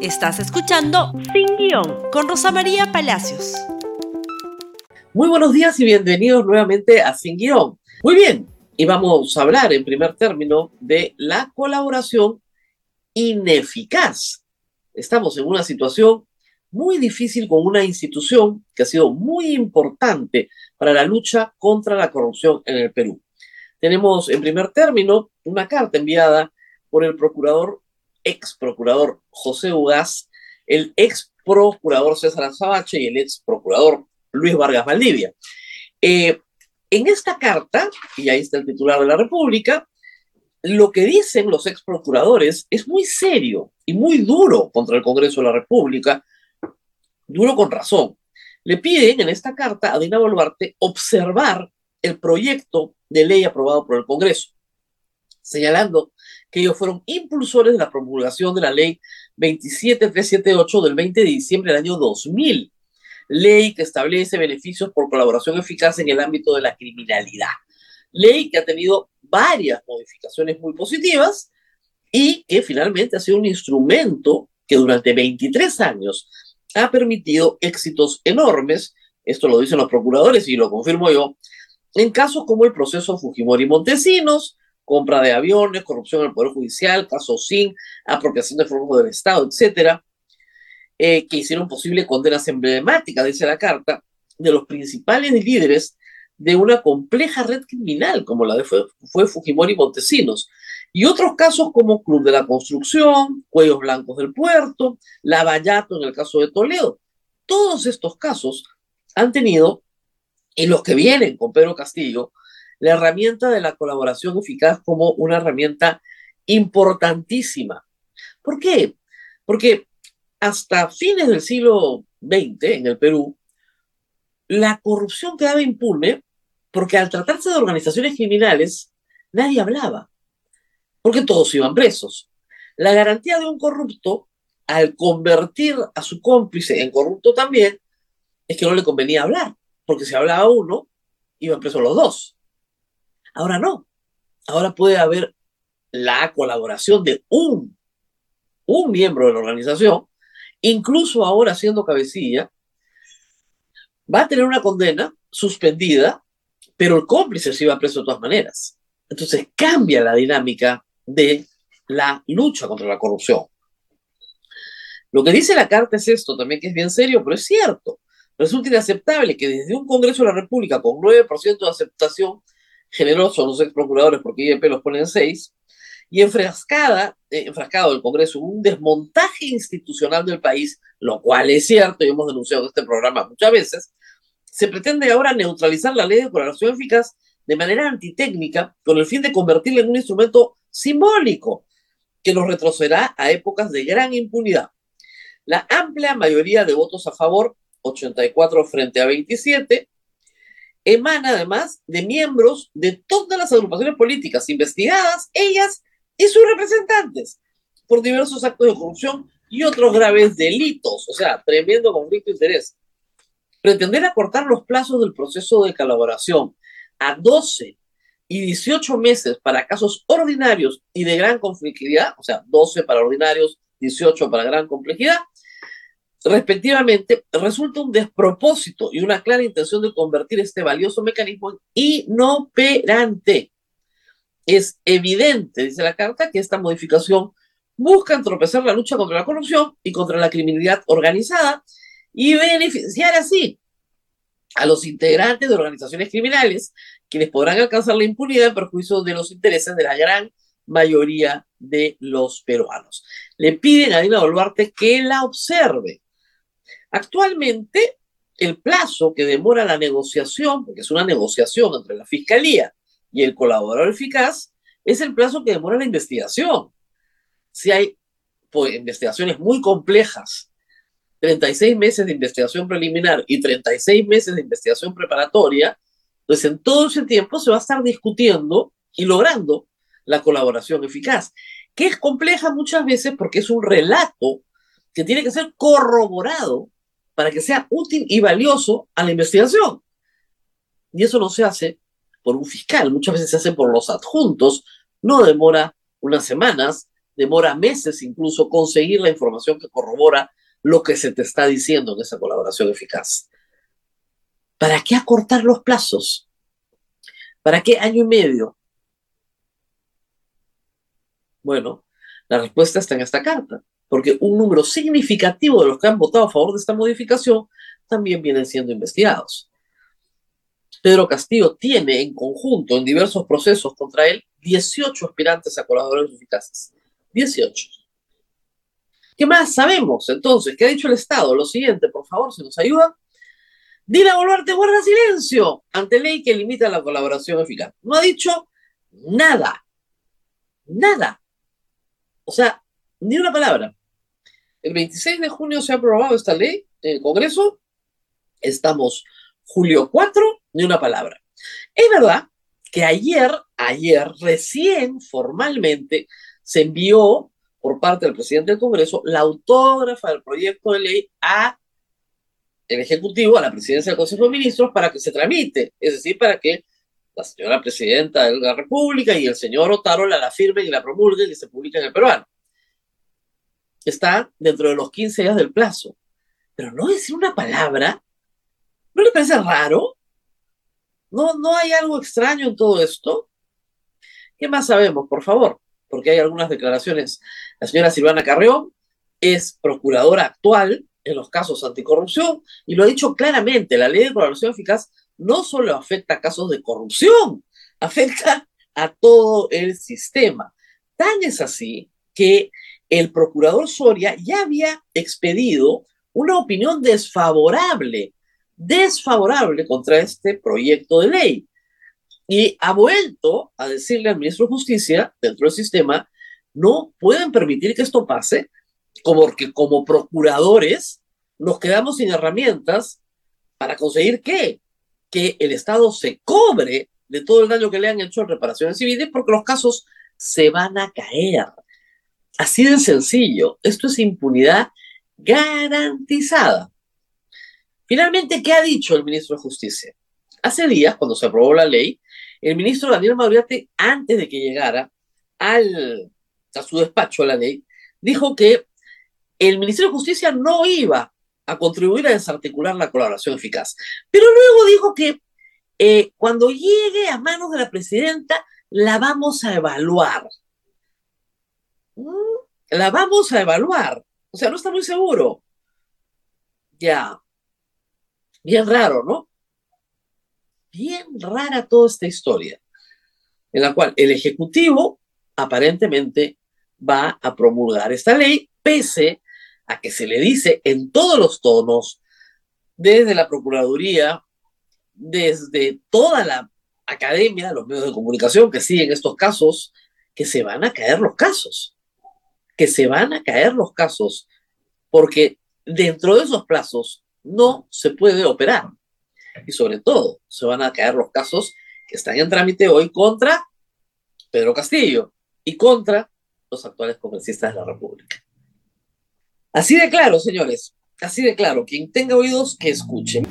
Estás escuchando Sin Guión con Rosa María Palacios. Muy buenos días y bienvenidos nuevamente a Sin Guión. Muy bien, y vamos a hablar en primer término de la colaboración ineficaz. Estamos en una situación muy difícil con una institución que ha sido muy importante para la lucha contra la corrupción en el Perú. Tenemos en primer término una carta enviada por el procurador, ex procurador José Ugaz, el ex procurador César Azabache y el ex procurador Luis Vargas Valdivia. Eh, en esta carta, y ahí está el titular de la República, lo que dicen los ex procuradores es muy serio y muy duro contra el Congreso de la República, duro con razón. Le piden en esta carta a Dina Boluarte observar el proyecto de ley aprobado por el Congreso, señalando que ellos fueron impulsores de la promulgación de la ley 27378 del 20 de diciembre del año 2000, ley que establece beneficios por colaboración eficaz en el ámbito de la criminalidad. Ley que ha tenido varias modificaciones muy positivas y que finalmente ha sido un instrumento que durante 23 años ha permitido éxitos enormes, esto lo dicen los procuradores y lo confirmo yo, en casos como el proceso Fujimori Montesinos, compra de aviones, corrupción en el Poder Judicial, caso SIN, apropiación de fondos del Estado, etcétera, eh, que hicieron posible condenas emblemáticas, dice la carta, de los principales líderes de una compleja red criminal como la de fue, Fujimori Montesinos, y otros casos como Club de la Construcción, Cuellos Blancos del Puerto, Lavallato en el caso de Toledo. Todos estos casos han tenido, y los que vienen con Pedro Castillo, la herramienta de la colaboración eficaz como una herramienta importantísima. ¿Por qué? Porque hasta fines del siglo XX en el Perú, la corrupción quedaba impune porque al tratarse de organizaciones criminales, nadie hablaba, porque todos iban presos. La garantía de un corrupto, al convertir a su cómplice en corrupto también, es que no le convenía hablar, porque si hablaba uno, iban presos los dos. Ahora no. Ahora puede haber la colaboración de un, un miembro de la organización, incluso ahora siendo cabecilla, va a tener una condena suspendida, pero el cómplice se iba preso de todas maneras. Entonces cambia la dinámica de la lucha contra la corrupción. Lo que dice la carta es esto también, que es bien serio, pero es cierto. Resulta inaceptable que desde un Congreso de la República con 9% de aceptación, generoso los ex procuradores porque IEP los pone en 6, y enfrascada, eh, enfrascado el Congreso un desmontaje institucional del país, lo cual es cierto y hemos denunciado en este programa muchas veces, se pretende ahora neutralizar la ley de colaboración eficaz de manera antitécnica con el fin de convertirla en un instrumento simbólico que nos retrocederá a épocas de gran impunidad. La amplia mayoría de votos a favor, 84 frente a 27, emana además de miembros de todas las agrupaciones políticas investigadas, ellas y sus representantes por diversos actos de corrupción y otros graves delitos. O sea, tremendo conflicto de interés. Pretender acortar los plazos del proceso de colaboración a 12 y 18 meses para casos ordinarios y de gran complejidad, o sea, 12 para ordinarios, 18 para gran complejidad, respectivamente, resulta un despropósito y una clara intención de convertir este valioso mecanismo en inoperante. Es evidente, dice la carta, que esta modificación busca entorpecer la lucha contra la corrupción y contra la criminalidad organizada y beneficiar así a los integrantes de organizaciones criminales, quienes podrán alcanzar la impunidad en perjuicio de los intereses de la gran mayoría de los peruanos. Le piden a Dina Boluarte que la observe. Actualmente, el plazo que demora la negociación, porque es una negociación entre la Fiscalía y el colaborador eficaz es el plazo que demora la investigación. Si hay pues, investigaciones muy complejas, 36 meses de investigación preliminar y 36 meses de investigación preparatoria, pues en todo ese tiempo se va a estar discutiendo y logrando la colaboración eficaz, que es compleja muchas veces porque es un relato que tiene que ser corroborado para que sea útil y valioso a la investigación. Y eso no se hace por un fiscal, muchas veces se hace por los adjuntos, no demora unas semanas, demora meses incluso conseguir la información que corrobora lo que se te está diciendo en esa colaboración eficaz. ¿Para qué acortar los plazos? ¿Para qué año y medio? Bueno, la respuesta está en esta carta, porque un número significativo de los que han votado a favor de esta modificación también vienen siendo investigados. Pedro Castillo tiene en conjunto, en diversos procesos contra él, 18 aspirantes a colaboradores eficaces. 18. ¿Qué más sabemos entonces? ¿Qué ha dicho el Estado? Lo siguiente, por favor, si nos ayuda. Dina Boluarte guarda silencio ante ley que limita la colaboración eficaz. No ha dicho nada. Nada. O sea, ni una palabra. El 26 de junio se ha aprobado esta ley en el Congreso. Estamos julio 4, ni una palabra. Es verdad que ayer, ayer, recién formalmente se envió por parte del presidente del Congreso la autógrafa del proyecto de ley a el Ejecutivo, a la presidencia del Consejo de Ministros, para que se tramite, es decir, para que la señora presidenta de la República y el señor Otárola la firmen y la promulguen y se publiquen en el peruano. Está dentro de los 15 días del plazo. Pero no decir una palabra, ¿no le parece raro? ¿No, ¿No hay algo extraño en todo esto? ¿Qué más sabemos, por favor? Porque hay algunas declaraciones. La señora Silvana Carreón es procuradora actual en los casos anticorrupción y lo ha dicho claramente, la ley de colaboración eficaz no solo afecta a casos de corrupción, afecta a todo el sistema. Tan es así que el procurador Soria ya había expedido una opinión desfavorable, desfavorable contra este proyecto de ley. Y ha vuelto a decirle al ministro de Justicia, dentro del sistema, no pueden permitir que esto pase, como que como procuradores nos quedamos sin herramientas para conseguir? Que el Estado se cobre de todo el daño que le han hecho en reparaciones civiles porque los casos se van a caer. Así de sencillo. Esto es impunidad garantizada. Finalmente, ¿qué ha dicho el ministro de Justicia? Hace días, cuando se aprobó la ley, el ministro Daniel Maduriate, antes de que llegara al, a su despacho la ley, dijo que el Ministerio de Justicia no iba a contribuir a desarticular la colaboración eficaz. Pero luego dijo que eh, cuando llegue a manos de la presidenta, la vamos a evaluar. Mm, la vamos a evaluar. O sea, no está muy seguro. Ya. Bien raro, ¿no? Bien rara toda esta historia, en la cual el Ejecutivo aparentemente va a promulgar esta ley, pese a que se le dice en todos los tonos, desde la Procuraduría, desde toda la academia, los medios de comunicación que siguen estos casos, que se van a caer los casos, que se van a caer los casos, porque dentro de esos plazos no se puede operar. Y sobre todo, se van a caer los casos que están en trámite hoy contra Pedro Castillo y contra los actuales congresistas de la República. Así de claro, señores, así de claro. Quien tenga oídos, que escuche.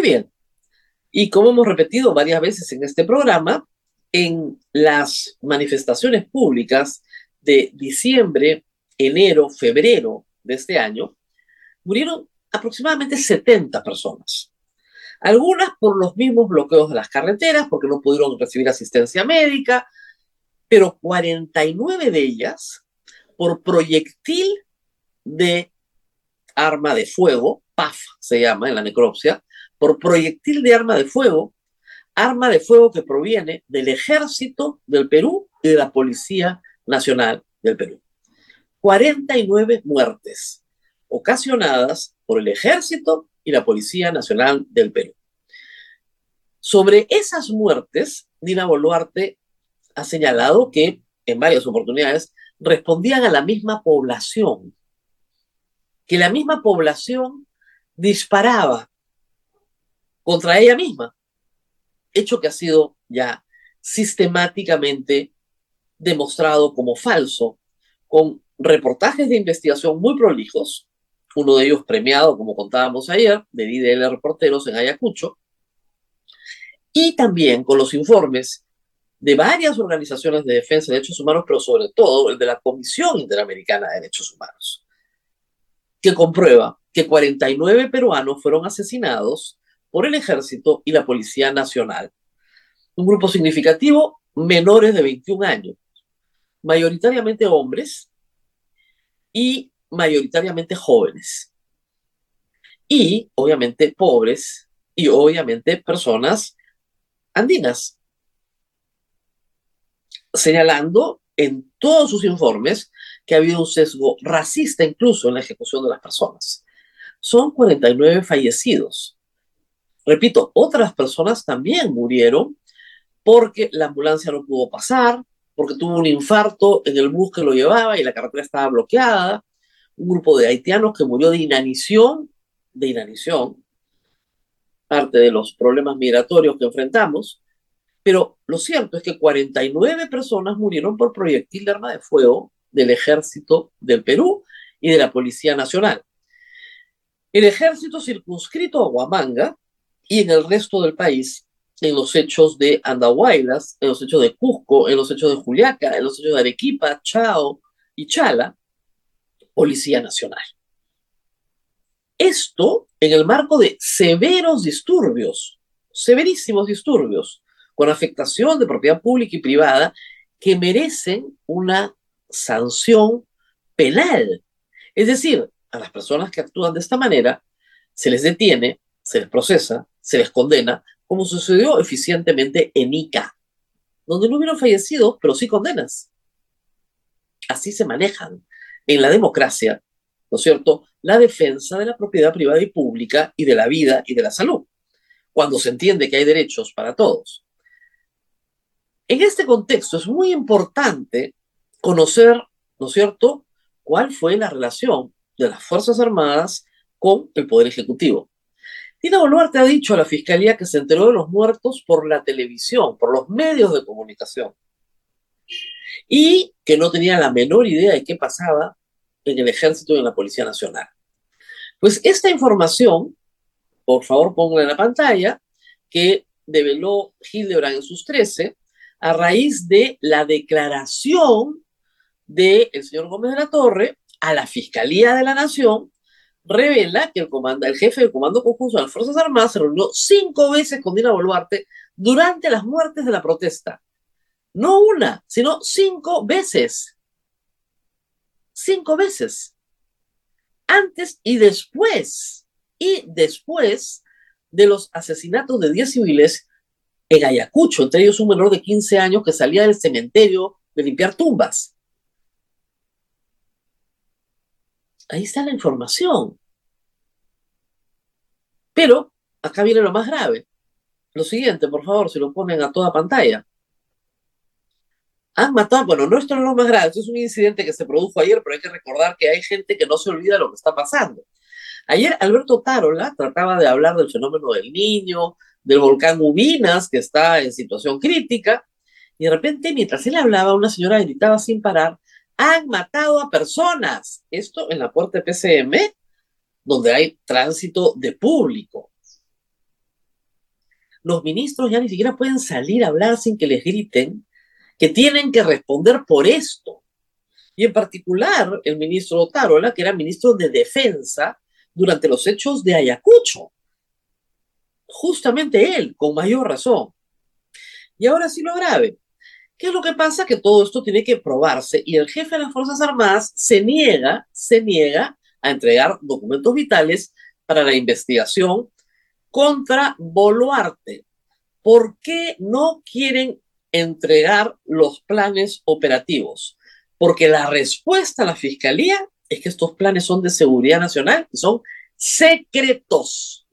Bien. Y como hemos repetido varias veces en este programa, en las manifestaciones públicas de diciembre, enero, febrero de este año, murieron aproximadamente 70 personas. Algunas por los mismos bloqueos de las carreteras, porque no pudieron recibir asistencia médica, pero 49 de ellas por proyectil de arma de fuego, PAF se llama en la necropsia, por proyectil de arma de fuego, arma de fuego que proviene del ejército del Perú y de la Policía Nacional del Perú. 49 muertes ocasionadas por el Ejército y la Policía Nacional del Perú. Sobre esas muertes, Dina Boluarte ha señalado que en varias oportunidades respondían a la misma población, que la misma población disparaba contra ella misma, hecho que ha sido ya sistemáticamente demostrado como falso con reportajes de investigación muy prolijos, uno de ellos premiado, como contábamos ayer, de IDL Reporteros en Ayacucho, y también con los informes de varias organizaciones de defensa de derechos humanos, pero sobre todo el de la Comisión Interamericana de Derechos Humanos, que comprueba que 49 peruanos fueron asesinados por el ejército y la Policía Nacional. Un grupo significativo, menores de 21 años, mayoritariamente hombres y mayoritariamente jóvenes. Y obviamente pobres y obviamente personas andinas, señalando en todos sus informes que ha habido un sesgo racista incluso en la ejecución de las personas. Son 49 fallecidos. Repito, otras personas también murieron porque la ambulancia no pudo pasar, porque tuvo un infarto en el bus que lo llevaba y la carretera estaba bloqueada, un grupo de haitianos que murió de inanición, de inanición, parte de los problemas migratorios que enfrentamos, pero lo cierto es que 49 personas murieron por proyectil de arma de fuego del ejército del Perú y de la Policía Nacional. El ejército circunscrito a Huamanga y en el resto del país, en los hechos de Andahuaylas, en los hechos de Cusco, en los hechos de Juliaca, en los hechos de Arequipa, Chao y Chala, Policía Nacional. Esto en el marco de severos disturbios, severísimos disturbios, con afectación de propiedad pública y privada, que merecen una sanción penal. Es decir, a las personas que actúan de esta manera, se les detiene, se les procesa, se les condena, como sucedió eficientemente en Ica, donde no hubieron fallecidos, pero sí condenas. Así se manejan en la democracia ¿no es cierto?, la defensa de la propiedad privada y pública y de la vida y de la salud, cuando se entiende que hay derechos para todos. En este contexto es muy importante conocer, ¿no es cierto?, cuál fue la relación de las Fuerzas Armadas con el Poder Ejecutivo. Dina Boluarte ha dicho a la Fiscalía que se enteró de los muertos por la televisión, por los medios de comunicación, y que no tenía la menor idea de qué pasaba en el Ejército y en la Policía Nacional. Pues esta información, por favor pongan en la pantalla, que develó Hildebrand en sus 13, a raíz de la declaración del señor Gómez de la Torre a la Fiscalía de la Nación, revela que el, comando, el jefe del Comando Conjunto de las Fuerzas Armadas se reunió cinco veces con Dina Boluarte durante las muertes de la protesta. No una, sino cinco veces cinco veces, antes y después, y después de los asesinatos de 10 civiles en Ayacucho, entre ellos un menor de 15 años que salía del cementerio de limpiar tumbas. Ahí está la información. Pero acá viene lo más grave. Lo siguiente, por favor, si lo ponen a toda pantalla han matado, bueno, no esto es lo más grave, esto es un incidente que se produjo ayer, pero hay que recordar que hay gente que no se olvida lo que está pasando. Ayer Alberto Tarola trataba de hablar del fenómeno del niño, del volcán Ubinas, que está en situación crítica, y de repente, mientras él hablaba, una señora gritaba sin parar, han matado a personas. Esto en la puerta PCM, donde hay tránsito de público. Los ministros ya ni siquiera pueden salir a hablar sin que les griten que tienen que responder por esto. Y en particular el ministro Otárola, que era ministro de Defensa durante los hechos de Ayacucho. Justamente él, con mayor razón. Y ahora sí lo grave. ¿Qué es lo que pasa? Que todo esto tiene que probarse y el jefe de las Fuerzas Armadas se niega, se niega a entregar documentos vitales para la investigación contra Boluarte. ¿Por qué no quieren entregar los planes operativos, porque la respuesta a la Fiscalía es que estos planes son de seguridad nacional y son secretos.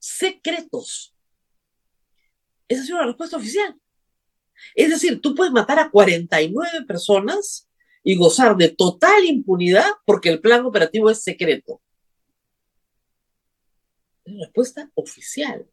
Secretos. Esa sido la respuesta oficial. Es decir, tú puedes matar a 49 personas y gozar de total impunidad porque el plan operativo es secreto. La respuesta oficial.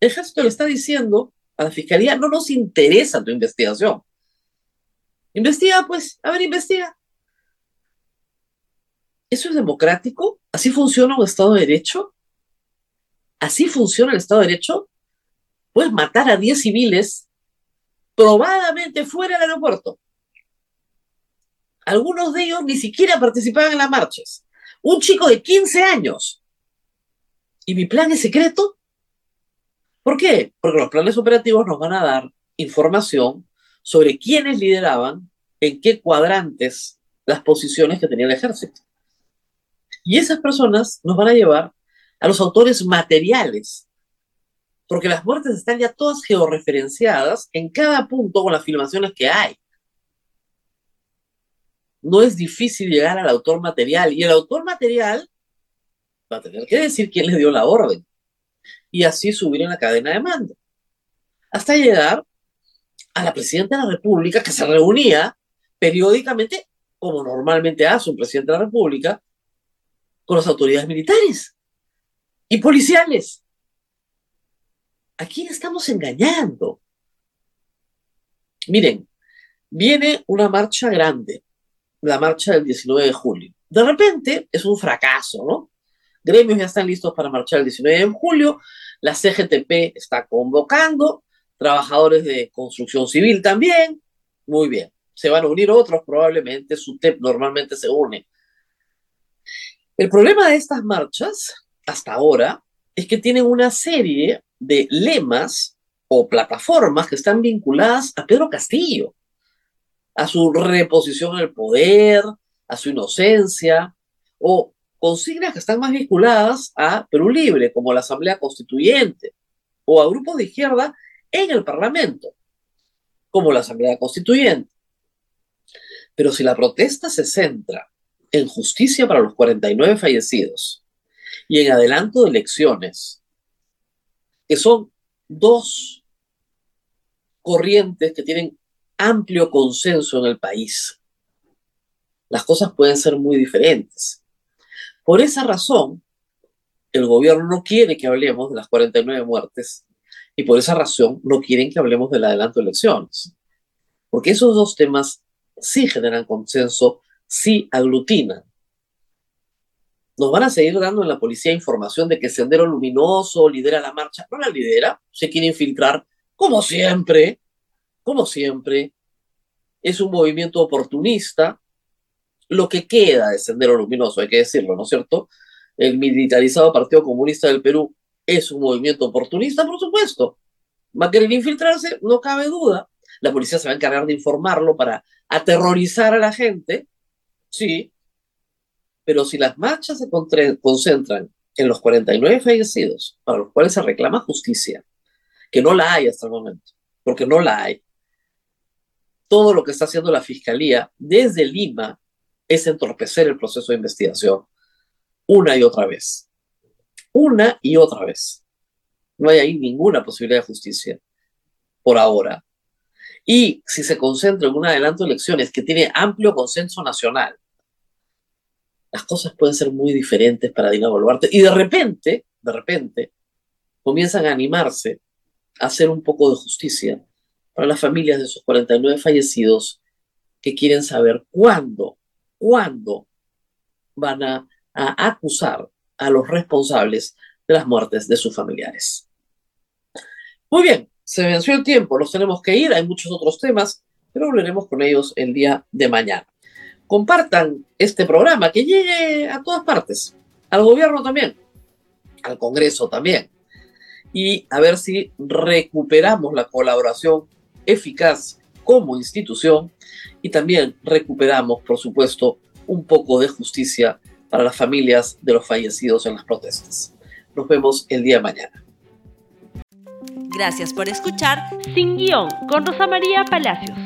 El ejército le está diciendo a la fiscalía no nos interesa tu investigación. Investiga, pues, a ver, investiga. ¿Eso es democrático? ¿Así funciona un Estado de Derecho? ¿Así funciona el Estado de Derecho? Puedes matar a 10 civiles probadamente fuera del aeropuerto. Algunos de ellos ni siquiera participaban en las marchas. Un chico de 15 años. ¿Y mi plan es secreto? ¿Por qué? Porque los planes operativos nos van a dar información sobre quiénes lideraban en qué cuadrantes las posiciones que tenía el ejército. Y esas personas nos van a llevar a los autores materiales, porque las muertes están ya todas georreferenciadas en cada punto con las filmaciones que hay. No es difícil llegar al autor material y el autor material va a tener que decir quién le dio la orden y así subir en la cadena de mando hasta llegar a la presidenta de la República que se reunía periódicamente, como normalmente hace un presidente de la República, con las autoridades militares y policiales. ¿A quién estamos engañando? Miren, viene una marcha grande, la marcha del 19 de julio. De repente es un fracaso, ¿no? Gremios ya están listos para marchar el 19 de julio, la CGTP está convocando, trabajadores de construcción civil también, muy bien. Se van a unir otros, probablemente, SUTEP normalmente se une. El problema de estas marchas, hasta ahora, es que tienen una serie de lemas o plataformas que están vinculadas a Pedro Castillo, a su reposición el poder, a su inocencia, o consignas que están más vinculadas a Perú Libre, como la Asamblea Constituyente, o a grupos de izquierda en el Parlamento, como la Asamblea Constituyente. Pero si la protesta se centra en justicia para los 49 fallecidos y en adelanto de elecciones, que son dos corrientes que tienen amplio consenso en el país, las cosas pueden ser muy diferentes. Por esa razón, el gobierno no quiere que hablemos de las 49 muertes y por esa razón no quieren que hablemos del adelanto de elecciones. Porque esos dos temas sí generan consenso, sí aglutinan. Nos van a seguir dando en la policía información de que Sendero Luminoso lidera la marcha. No la lidera, se quiere infiltrar, como siempre, como siempre. Es un movimiento oportunista lo que queda de Sendero Luminoso, hay que decirlo, ¿no es cierto? El militarizado Partido Comunista del Perú es un movimiento oportunista, por supuesto. Va a querer infiltrarse, no cabe duda. La policía se va a encargar de informarlo para aterrorizar a la gente, sí. Pero si las marchas se concentran en los 49 fallecidos, para los cuales se reclama justicia, que no la hay hasta el momento, porque no la hay, todo lo que está haciendo la Fiscalía desde Lima es entorpecer el proceso de investigación una y otra vez. Una y otra vez. No hay ahí ninguna posibilidad de justicia por ahora. Y si se concentra en un adelanto de elecciones que tiene amplio consenso nacional, las cosas pueden ser muy diferentes para Dina Boluarte. Y de repente, de repente, comienzan a animarse a hacer un poco de justicia para las familias de esos 49 fallecidos que quieren saber cuándo cuándo van a, acusar a los responsables de las muertes de sus familiares. Muy bien, se venció el tiempo, nos tenemos que ir, hay muchos otros temas, pero volveremos con ellos el día de mañana. Compartan este programa, que llegue a todas partes, al gobierno también, al Congreso también, y a ver si recuperamos la colaboración eficaz como institución y también recuperamos, por supuesto, un poco de justicia para las familias de los fallecidos en las protestas. Nos vemos el día de mañana. Gracias por escuchar Sin Guión con Rosa María Palacios.